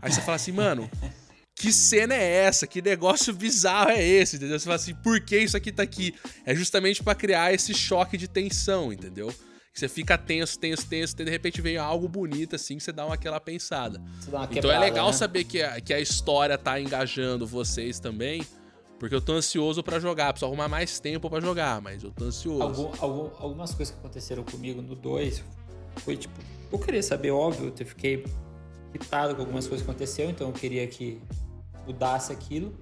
Aí você fala assim, mano, que cena é essa? Que negócio bizarro é esse? Entendeu? Você fala assim, por que isso aqui tá aqui? É justamente para criar esse choque de tensão, entendeu? Você fica tenso, tenso, tenso, e de repente vem algo bonito assim, que você dá uma aquela pensada. Uma quebrada, então é legal né? saber que a, que a história tá engajando vocês também, porque eu tô ansioso para jogar, preciso arrumar mais tempo para jogar, mas eu tô ansioso. Algum, algum, algumas coisas que aconteceram comigo no 2 foi tipo, eu queria saber, óbvio, eu fiquei irritado com algumas coisas que aconteceram, então eu queria que mudasse aquilo.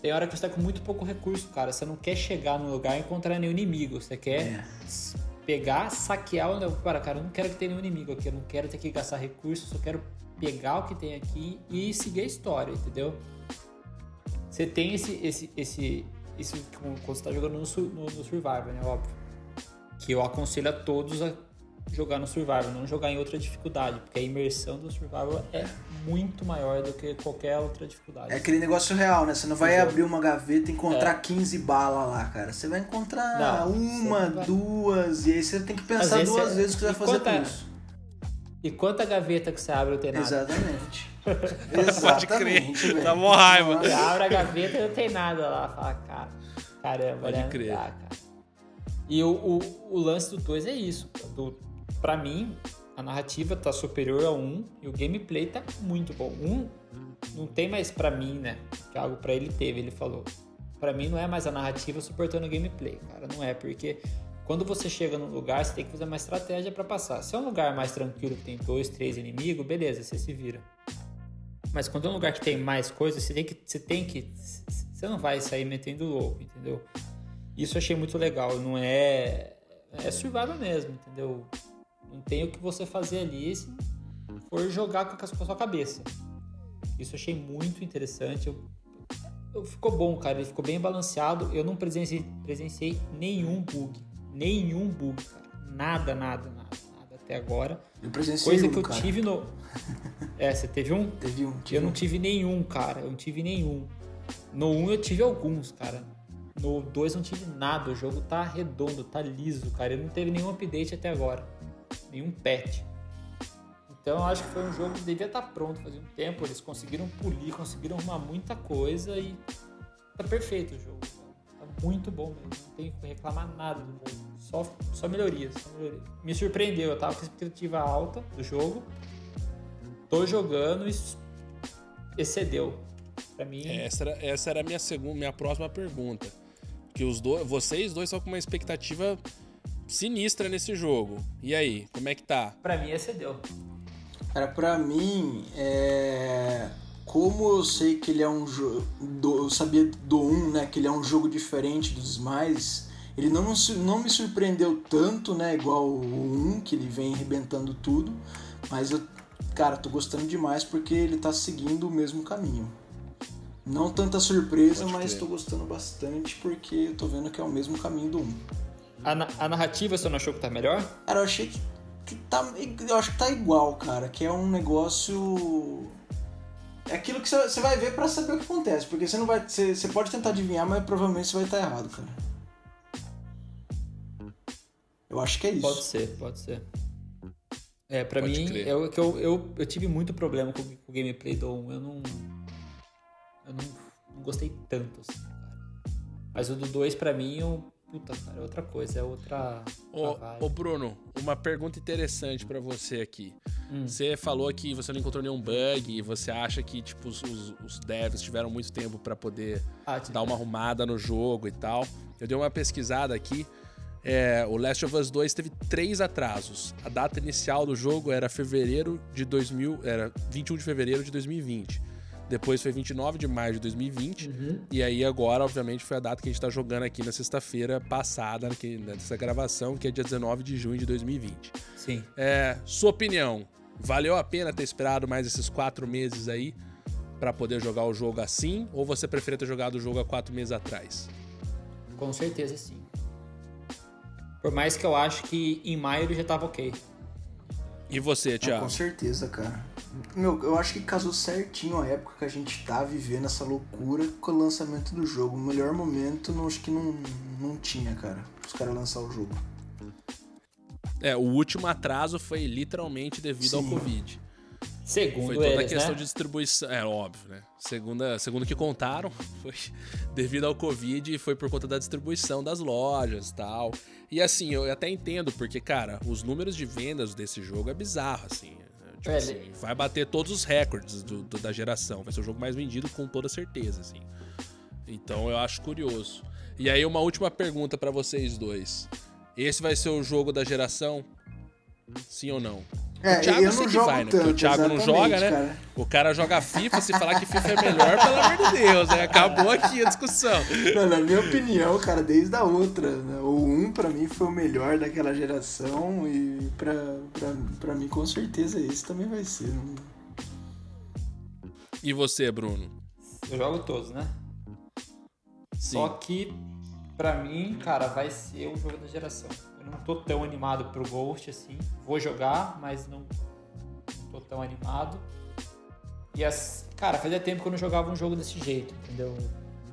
Tem hora que você tá com muito pouco recurso, cara. Você não quer chegar num lugar e encontrar nenhum inimigo. Você quer é pegar, saquear o negócio. Para, cara, eu não quero que tenha nenhum inimigo aqui, eu não quero ter que gastar recursos, eu quero pegar o que tem aqui e seguir a história, entendeu? Você tem esse, esse, esse, esse quando você tá jogando no, no, no Survivor, né? Óbvio. Que eu aconselho a todos a jogar no Survival, não jogar em outra dificuldade, porque a imersão do Survival é muito maior do que qualquer outra dificuldade. É aquele negócio real, né? Você não vai abrir uma gaveta e encontrar é. 15 balas lá, cara. Você vai encontrar não, uma, vai... duas, e aí você tem que pensar duas você... vezes que você vai fazer quanta... isso. E quanta gaveta que você abre não tem nada. Exatamente. Pode crer. Dá mó raiva. Você abre a gaveta e não tem nada lá. Fala, cara, caramba, Pode né? crer. Dá, e o, o, o, lance do 2 é isso. Do, para mim, a narrativa tá superior 1 um, e o gameplay tá muito bom. Um não tem mais para mim, né? Que algo para ele teve, ele falou. Para mim não é mais a narrativa suportando o gameplay, cara, não é porque quando você chega num lugar, você tem que fazer uma estratégia para passar. Se é um lugar mais tranquilo que tem dois, três inimigos, beleza, você se vira. Mas quando é um lugar que tem mais coisas, você tem que, você tem que, você não vai sair metendo louco, entendeu? Isso eu achei muito legal. Não é, é survival mesmo, entendeu? Não tem o que você fazer ali se for jogar com a sua cabeça. Isso eu achei muito interessante. Eu, eu, ficou bom, cara. Ele ficou bem balanceado. Eu não presenciei, presenciei nenhum bug. Nenhum bug, cara. Nada, nada, nada, nada até agora. Eu presenciei Coisa um, que eu cara. tive no. É, você teve um? Teve um. Tive eu não tive nenhum, cara. Eu não tive nenhum. No 1 um eu tive alguns, cara. No 2 não tive nada. O jogo tá redondo, tá liso, cara. Ele não teve nenhum update até agora nenhum patch. Então eu acho que foi um jogo que devia estar pronto fazia um tempo. Eles conseguiram polir, conseguiram arrumar muita coisa e tá perfeito o jogo. Tá muito bom mesmo. Não tenho que reclamar nada do jogo. Só, só melhorias, só. Me surpreendeu, eu tava com expectativa alta do jogo. Tô jogando e excedeu. Pra mim. Essa era, essa era a minha segunda, minha próxima pergunta. Que os dois, vocês dois estão com uma expectativa sinistra nesse jogo. E aí, como é que tá? Pra mim, excedeu. Cara, pra mim, é... como eu sei que ele é um jogo. Eu sabia do 1, né? Que ele é um jogo diferente dos demais. Ele não, não me surpreendeu tanto, né? Igual o 1, que ele vem arrebentando tudo. Mas eu, cara, tô gostando demais porque ele tá seguindo o mesmo caminho. Não tanta surpresa, mas tô gostando bastante porque eu tô vendo que é o mesmo caminho do 1. A, a narrativa você não achou que tá melhor? Cara, eu achei que, que tá. Eu acho que tá igual, cara. Que é um negócio. É aquilo que você vai ver pra saber o que acontece. Porque você não vai. Você, pode tentar adivinhar, mas provavelmente você vai estar errado, cara. Eu acho que é isso. Pode ser, pode ser. É, pra Pode mim, crer. eu, que eu, eu, eu tive muito problema com, com o gameplay do 1. Eu não. Eu não, não gostei tanto, assim, cara. Mas o do 2, pra mim, eu, puta, cara, é outra coisa, é outra. Ô, ô, Bruno, uma pergunta interessante pra você aqui. Hum. Você falou que você não encontrou nenhum bug e você acha que tipo, os, os, os devs tiveram muito tempo pra poder Ah, dar uma arrumada no jogo e tal. Eu dei uma pesquisada aqui. É, o Last of Us 2 teve três atrasos. A data inicial do jogo era fevereiro de 2000, era 21 de fevereiro de 2020. Depois foi 29 de maio de 2020. Uhum. E aí agora, obviamente, foi a data que a gente tá jogando aqui na sexta-feira passada, que- nessa gravação, que é dia 19 de junho de 2020. Sim. É, sua opinião, valeu a pena ter esperado mais esses quatro meses aí pra poder jogar o jogo assim? Ou você preferia ter jogado o jogo há quatro meses atrás? Com certeza sim. Por mais que eu acho que em maio ele já tava ok. E você, Ah, Thiago? com certeza, cara. Meu, eu acho que casou certinho a época que a gente tá vivendo essa loucura com o lançamento do jogo. O melhor momento, não, acho que não, não tinha, cara. Os caras lançar o jogo. É, o último atraso foi literalmente devido ao Sim. Covid. Segundo Foi toda a eles, questão né? de distribuição. É óbvio, né? Segunda, segundo o que contaram, foi devido ao Covid e foi por conta da distribuição das lojas e tal. E assim, eu até entendo, porque, cara, os números de vendas desse jogo é bizarro, assim. É, Tipo É, assim, vai bater todos os recordes do- do- da geração. Vai ser o jogo mais vendido com toda certeza, assim. Então eu acho curioso. E aí, uma última pergunta pra vocês dois. Esse vai ser o jogo da geração? Sim ou não? É, o Thiago eu sei não que vai, né? Porque o tanto, Thiago não joga, né? cara. O cara joga FIFA, se falar que FIFA é melhor, pelo amor de Deus, né? Acabou aqui a discussão. Não, na minha opinião, cara, desde a outra, né? O 1 pra mim foi o melhor daquela geração e pra, pra, pra mim com certeza esse também vai ser. Não- E você, Bruno? Eu jogo todos, né? Sim. Só que, pra mim, cara, vai ser o jogo da geração. Eu não tô tão animado pro Ghost assim. Vou jogar, mas não, tô tão animado. E as. Cara, fazia tempo que eu não jogava um jogo desse jeito, entendeu?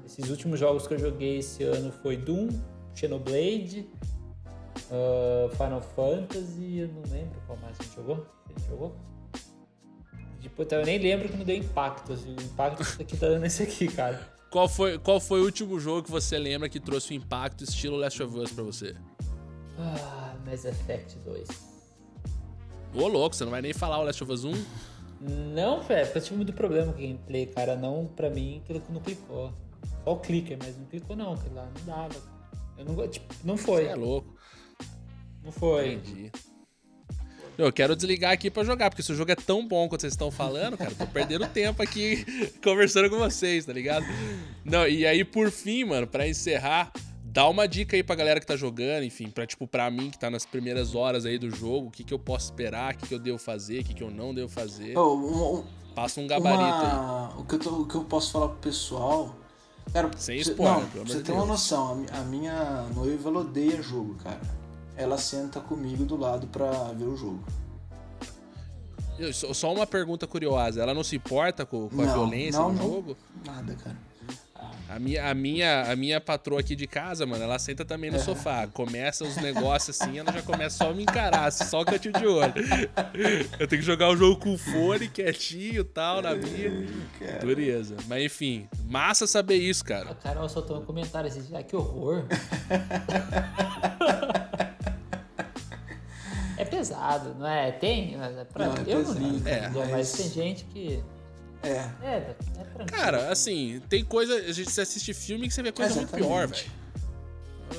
Esses últimos jogos que eu joguei esse ano foi Doom, Xenoblade, ah, Final Fantasy, eu não lembro qual mais a gente jogou. A gente jogou? Tipo, eu nem lembro que não deu impacto. assim, O impacto que aqui tá dando esse aqui, cara. Qual foi, qual foi o último jogo que você lembra que trouxe um impacto estilo Last of Us pra você? Ah, Mass Effect 2. Ô, louco, você não vai nem falar o Last of Us 1? Não, velho, porque eu tive muito problema com o gameplay, cara. Não, pra mim, aquilo que não clicou. Só o clicker, mas não clicou não, aquilo lá não dava. Eu não, tipo, não foi. Você é louco. Não foi. Entendi. Eu quero desligar aqui pra jogar, porque se o jogo é tão bom quanto vocês estão falando, cara, tô perdendo tempo aqui conversando com vocês, tá ligado? Não, e aí por fim, mano, pra encerrar, dá uma dica aí pra galera que tá jogando, enfim, pra tipo, pra mim que tá nas primeiras horas aí do jogo, o que que eu posso esperar, o que que eu devo fazer, o que que eu não devo fazer. Oh, um- um- Passa um gabarito aí. uma- o, que eu tô- o que eu posso falar pro pessoal. Cara, Sem você- spoiler, não, pelo amor você ter uma noção, a a minha noiva ela odeia jogo, cara. Ela senta comigo do lado pra ver o jogo. Só uma pergunta curiosa, ela não se importa com, com a Não, violência não, no não. jogo? Nada, cara. A minha, a, minha, a minha patroa aqui de casa, mano, ela senta também no sofá. Começa os negócios assim, ela já começa só a me encarar, assim, só o cantinho de olho. Eu tenho que jogar o jogo com fone, quietinho e tal, na minha. Dureza. Mas enfim, massa saber isso, A cara. Carol soltou um comentário assim, ah, que horror. é pesado, não é? Tem, mas é pra Não, é eu não ligo, é, mas... mas- tem gente que. É. É, é tranquilo. Cara, assim, tem coisa. A gente você assiste filme que você vê coisa muito pior, velho.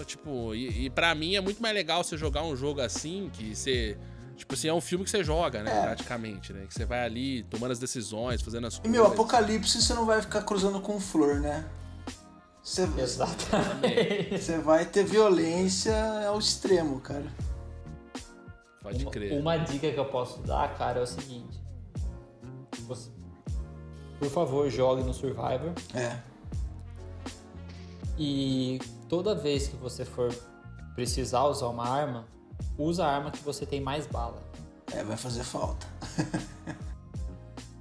Tipo, e, e pra mim é muito mais legal você jogar um jogo assim, que você. Tipo assim, é um filme que você joga, né? É. Praticamente, né? Que você vai ali tomando as decisões, fazendo as E coisas. meu, apocalipse você não vai ficar cruzando com flor, né? Você, Exatamente. você vai ter violência ao extremo, cara. Pode Uma- crer. Uma, dica que eu posso dar, cara, é o seguinte. Você- por favor, jogue no Survivor. É. E toda vez que você for precisar usar uma arma, usa a arma que você tem mais bala. É, vai fazer falta.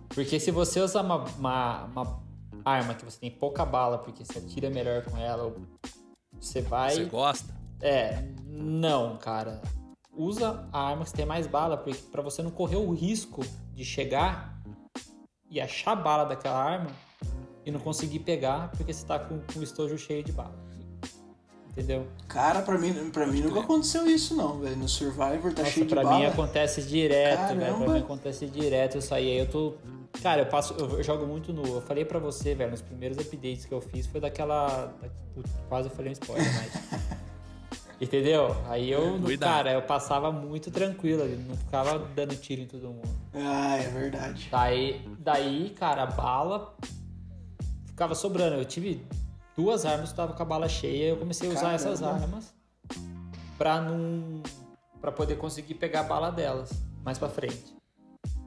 Porque se você usar uma, uma, uma arma que você tem pouca bala, porque você atira melhor com ela, você vai. Você gosta? É, não, cara. Usa a arma que você tem mais bala, porque para você não correr o risco de chegar e achar bala daquela arma e não conseguir pegar porque você tá com, com o estojo cheio de bala. Entendeu? Cara, pra mim, pra mim nunca aconteceu isso, não, velho. No Survivor tá Nossa, cheio de pra bala. mim acontece direto, velho. Pra mim acontece direto isso aí. Aí eu tô. Cara, eu passo. Eu jogo muito nu. Eu falei pra você, velho, nos primeiros updates que eu fiz foi daquela. quase eu falei um spoiler, mas. Entendeu? Aí eu, Cuidado. cara, eu passava muito tranquilo ali, não ficava dando tiro em todo mundo. Ah, é verdade. Daí, daí, cara, a bala ficava sobrando. Eu tive duas armas que tava com a bala cheia, eu comecei a usar Caramba. essas armas pra não para poder conseguir pegar a bala delas mais pra frente.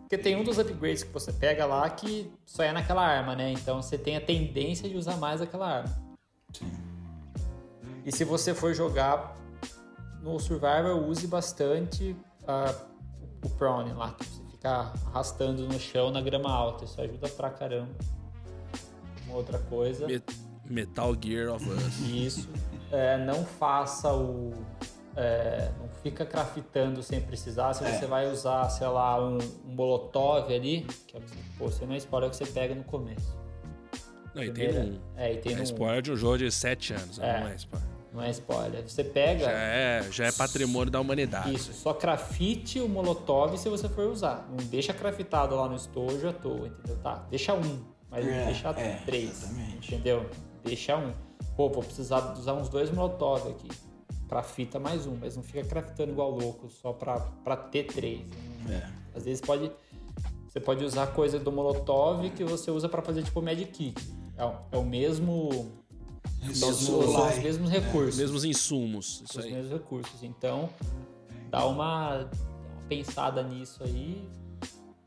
Porque tem um dos upgrades que você pega lá que só é naquela arma, né? Então você tem a tendência de usar mais aquela arma. E se você for jogar no Survivor, use bastante ah, o prone lá, que você fica arrastando no chão na grama alta. Isso ajuda pra caramba. Uma outra coisa. Me- Metal Gear of Us. Isso. É, não faça o. é, não fica craftando sem precisar. Se É. você vai usar, sei lá, um, um molotov ali, que é, o que você- pô, você não spoiler o que você pega no começo. Não, e tem um. É, e tem É um. spoiler de um jogo de 7 anos, É. não é spoiler. Não é spoiler. Você pega. Já é, já é patrimônio da humanidade. Isso, só crafite o molotov se você for usar. Não deixa crafitado lá no estojo à toa, entendeu? Tá, deixa um, mas É, deixa é, três, exatamente. entendeu? Deixa um. Pô, vou precisar usar uns dois molotov aqui. Crafita mais um, mas não fica craftando igual louco só pra, pra ter três. É. Às vezes pode... Você pode usar coisa do molotov que você usa pra fazer tipo Magic Kit. É, é o mesmo... São os, Mesmo são os lá, mesmos recursos Mesmos insumos, os aí. mesmos recursos. Então, dá uma, dá uma pensada nisso aí.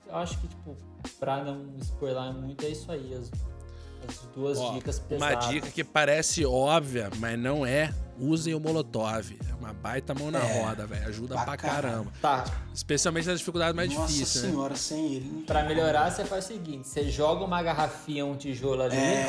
Eu acho que, tipo, pra não spoiler muito, é isso aí. As, as duas Ó, dicas Uma pesadas. dica que parece óbvia, mas não é. Usem o Molotov. É uma baita mão na É, roda, velho. Ajuda pra pra caramba. Tá, Especialmente nas dificuldades mais Nossa difíceis, né? senhora, sem ele. pra melhorar, você faz o seguinte: você joga uma garrafinha, um tijolo ali, É,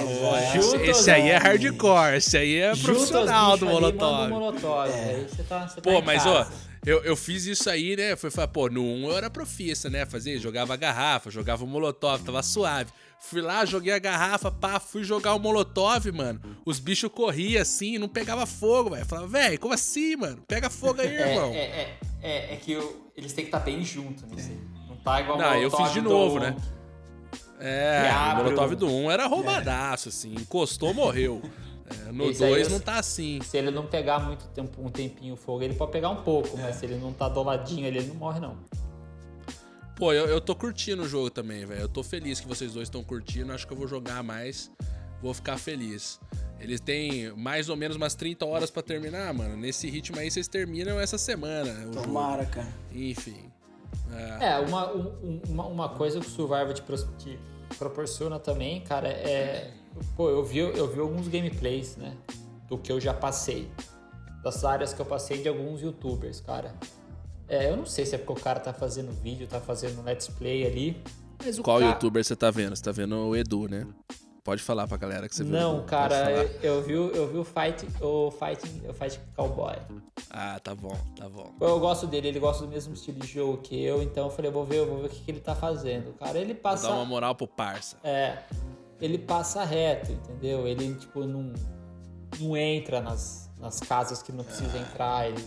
Esse, junta esse aí é hardcore, esse aí é profissional do ali Molotov. um molotov. É. Aí você tá, você tá Pô, em mas ó, casa. eu, eu fiz isso aí, né? Foi falar, pô, no 1 eu era profissa, né? Fazia, jogava garrafa, jogava o molotov, tava suave. Fui lá, joguei a garrafa, pá, fui jogar o molotov, mano. Os bichos corriam assim, não pegava fogo, velho. Falava, velho, como assim, mano? Pega fogo aí, É, irmão. é, é, é, é que eu- eles têm que estar bem juntos nisso aí. Não tá igual o Não, eu molotov fiz de do- novo, né? É, o molotov do 1 era roubadaço, assim. Encostou, morreu. É, no Esse aí 2 eu- não tá assim. Se ele não pegar muito tempo, um tempinho o fogo, ele pode pegar um pouco, É. mas se ele não tá do ladinho ali, ele não morre, não. Pô, eu, eu tô curtindo o jogo também, velho. Eu tô feliz que vocês dois estão curtindo. Acho que eu vou jogar mais. Vou ficar feliz. Eles têm mais ou menos umas 30 horas pra terminar, mano. Nesse ritmo aí, vocês terminam essa semana. o jogo. Tomara, cara. Enfim. É. É, uma, um- uma, uma coisa que o Survivor te, te proporciona também, cara, é. Pô, eu vi, eu vi alguns gameplays, né? Do que eu já passei. Das áreas que eu passei de alguns youtubers, cara. É, eu não sei se é porque o cara tá fazendo vídeo, tá fazendo let's play ali. Mas o Qual ca- youtuber você tá vendo? Você tá vendo o Edu, né? Pode falar pra galera que você viu. Não, cara, eu, eu vi, o- eu vi o Fight, o Fighting, o Fight Cowboy. Ah, tá bom, tá bom. Eu gosto dele, ele gosta do mesmo estilo de jogo que eu, então eu falei, vou ver, eu vou ver o que, que ele tá fazendo. Cara, ele passa. dar uma moral pro parça. É. Ele passa reto, entendeu? Ele, tipo, não, não entra nas, nas casas que não precisa entrar. Ele,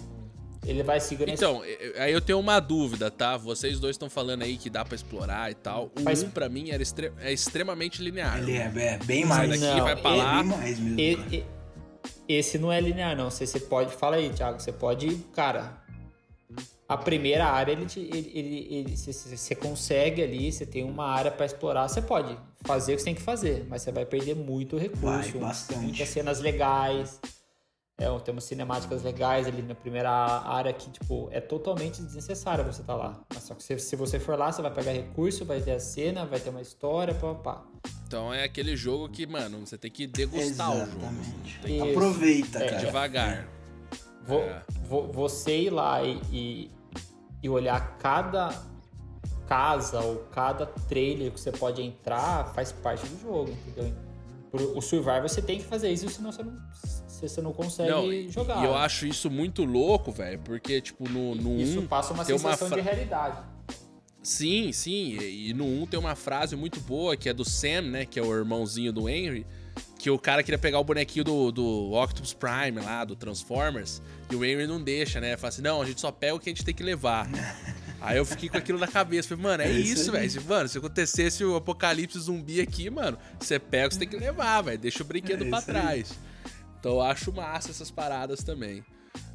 ele vai segurando. Então, aí eu tenho uma dúvida, tá? Vocês dois estão falando aí que dá pra explorar e tal. O Mas- 1 pra mim era extre- é extremamente linear. Ele é, é bem Sai mais. daqui, Não, vai pra ele- lá. Bem mais mesmo. Esse não é linear, não. Você, você pode. Fala aí, Thiago. Você pode. Cara. A primeira área, ele, te- ele, ele, ele- você, você- consegue ali, você tem uma área pra explorar, você pode fazer o que você tem que fazer, mas você vai perder muito recurso. Vai, bastante. Muitas cenas legais. É, temos cinemáticas legais ali na primeira área que, tipo, é totalmente desnecessário você estar lá. Mas só que se, se você for lá, você vai pegar recurso, vai ter a cena, vai ter uma história, pá, pá, pá. Então é aquele jogo que, mano, você tem que degustar o jogo. Exatamente. Isso. Aproveita, É, cara. Devagar. Vo- É. vo- você ir lá e, e, e olhar cada, casa ou cada trailer que você pode entrar faz parte do jogo, entendeu? O Survivor você tem que fazer isso, senão você não, você não consegue não, jogar. E eu acho isso muito louco, velho, porque, tipo, no, no Isso um, passa uma tem sensação uma fra- de realidade. Sim, sim. E e no 1 tem uma frase muito boa que é do Sam, né? Que é o irmãozinho do Henry. Que o cara queria pegar o bonequinho do, do Octopus Prime lá, do Transformers. E o Henry não deixa, né? Fala assim: não, a gente só pega o que a gente tem que levar. Aí eu fiquei com aquilo na cabeça. Falei, mano, é, É isso velho. Mano, se acontecesse o apocalipse zumbi aqui, mano, você pega você tem que levar, velho. Deixa o brinquedo É pra isso aí. trás. Então eu acho massa essas paradas também.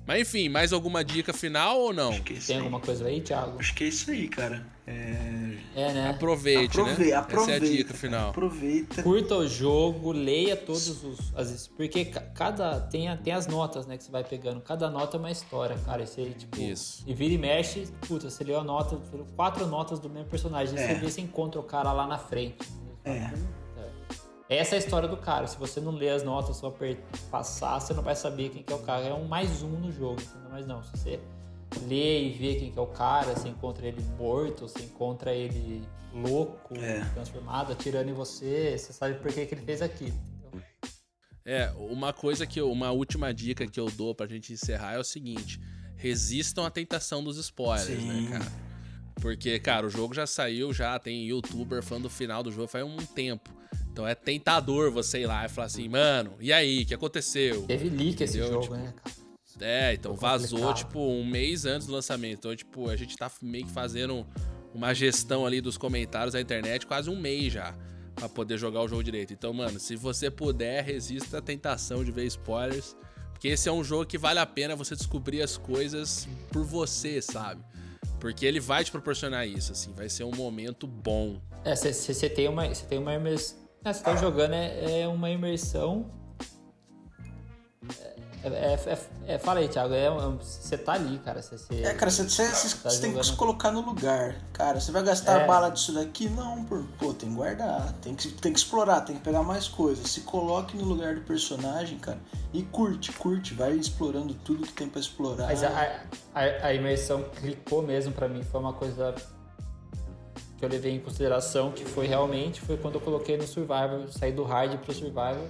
Mas enfim, mais alguma dica final ou não? Acho que é Tem alguma coisa aí, Thiago? Acho que é isso aí, cara. É... É, né? Aproveite, Aprove- né? Aproveita. Essa é a dica final. Aproveita. Curta o jogo, leia todos os. As, porque ca- cada. Tem, a- tem as notas, né, que você vai pegando. Cada nota é uma história, cara. E você, tipo. Isso. E vira e mexe, puta, você leu a nota, quatro notas do mesmo personagem. É. Você vê se encontra o cara lá na frente. É. Essa é a história do cara. Se você não ler as notas, só passar, você não vai saber quem que é o cara. É um mais um no jogo, entendeu? Mas não, se você lê e vê quem que é o cara, você encontra ele morto, você encontra ele louco, É. transformado, atirando em você, você sabe por que, que ele fez aquilo. entendeu? É, uma coisa que eu, uma última dica que eu dou pra gente encerrar é o seguinte: resistam à tentação dos spoilers, Sim. né, cara? Porque, cara, o jogo já saiu, já tem youtuber falando do final do jogo faz um tempo. Então é tentador você ir lá e falar assim, mano, e aí, o que aconteceu? Teve leak esse jogo, Tipo, né, cara? É, então vazou, tipo, um mês antes do lançamento. Então, tipo, a gente tá meio que fazendo uma gestão ali dos comentários da internet quase um mês já. Pra poder jogar o jogo direito. Então, mano, se você puder, resista à tentação de ver spoilers. Porque esse é um jogo que vale a pena você descobrir as coisas por você, sabe? Porque ele vai te proporcionar isso, assim. Vai ser um momento bom. É, você tem uma, você tem uma imersão. Você tá jogando é, é uma imersão. É, é, é- é- fala aí, Thiago. Você tá ali, cara. Você, você- É, cara, você, Tá tem que se colocar no lugar. Cara, você vai gastar É. bala disso daqui? Não, pô, pô, tem que guardar, tem que, tem que explorar, tem que pegar mais coisas. Se coloque no lugar do personagem, cara, e curte, curte, vai explorando tudo que tem pra explorar. Mas a, a, a imersão clicou mesmo pra mim. Foi uma coisa que eu levei em consideração, que foi realmente foi quando eu coloquei no Survivor, saí do hard pro Survivor.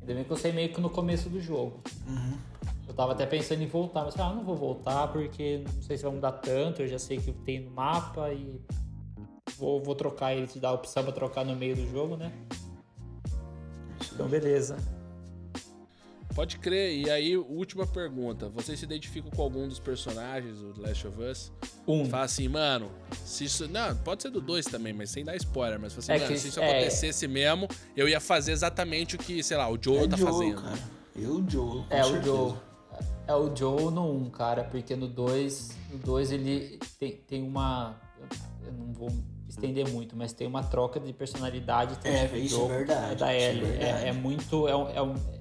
Ainda bem que eu saí meio que no começo do jogo. Uhum. Eu tava até pensando em voltar, mas ah, não vou voltar porque não sei se vai mudar tanto, eu já sei que tem no mapa e vou, vou trocar ele, te dá a opção pra trocar no meio do jogo, né? Então beleza. Pode crer. E aí, última pergunta. Você se identifica com algum dos personagens do The Last of Us? Um. Fala assim, mano, se isso. Não, pode ser do 2 também, mas sem dar spoiler. Mas fala assim, É mano, que se isso é- acontecesse mesmo, eu ia fazer exatamente o que, sei lá, o Joe é tá Joe, fazendo. cara. Eu, Joe. com É o certeza. Joe. É o Joe no 1, cara, porque no 2, no 2 ele tem, tem uma. Eu não vou estender muito, mas tem uma troca de personalidade tanto É, do isso é Joe verdade, da é Ellie. verdade. É, é muito. É um, é um-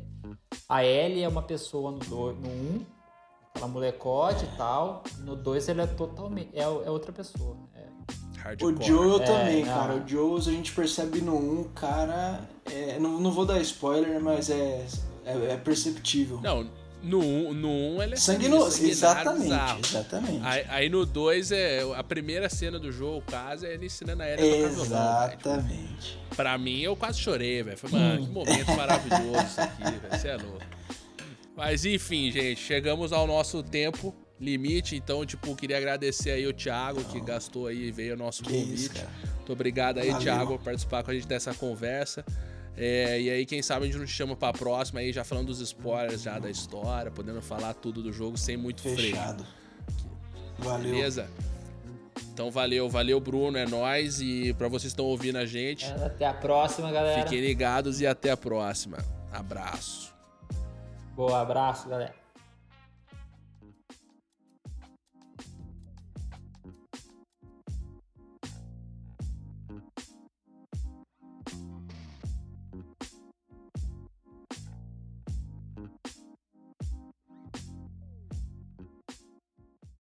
a Ellie é uma pessoa no 2, no 1, aquela molecote e tal. No 2 ele é totalmente. É, é outra pessoa. É, Hardcore. O Joe É, também, não. cara. O Joe, a gente percebe no 1, cara. é, não, não vou dar spoiler, mas é, é, é perceptível. Não, no 1 um, no um ele é Sangue sanguinário, Exatamente, bizarro. exatamente. Aí, aí no 2 é. A primeira cena do jogo, o caso, é ele ensinando a Ellie a tocar velho. Tipo, Exatamente. Pra mim, eu quase chorei, velho. Falei, mano, que momento maravilhoso isso aqui, velho. Você é louco. Mas enfim, gente, chegamos ao nosso tempo limite. Então, tipo, queria agradecer aí o Thiago que gastou aí e veio ao nosso Que convite. isso. Muito obrigado aí, Valeu. Thiago, por participar com a gente dessa conversa. É, e aí, quem sabe a gente não te chama pra próxima aí, já falando dos spoilers já da história, podendo falar tudo do jogo sem muito freio. Fechado. Valeu. Beleza? Então valeu, valeu Bruno, é nóis. E pra vocês que estão ouvindo a gente, Até a próxima, galera. fiquem ligados e até a próxima. Abraço. Boa, abraço, galera.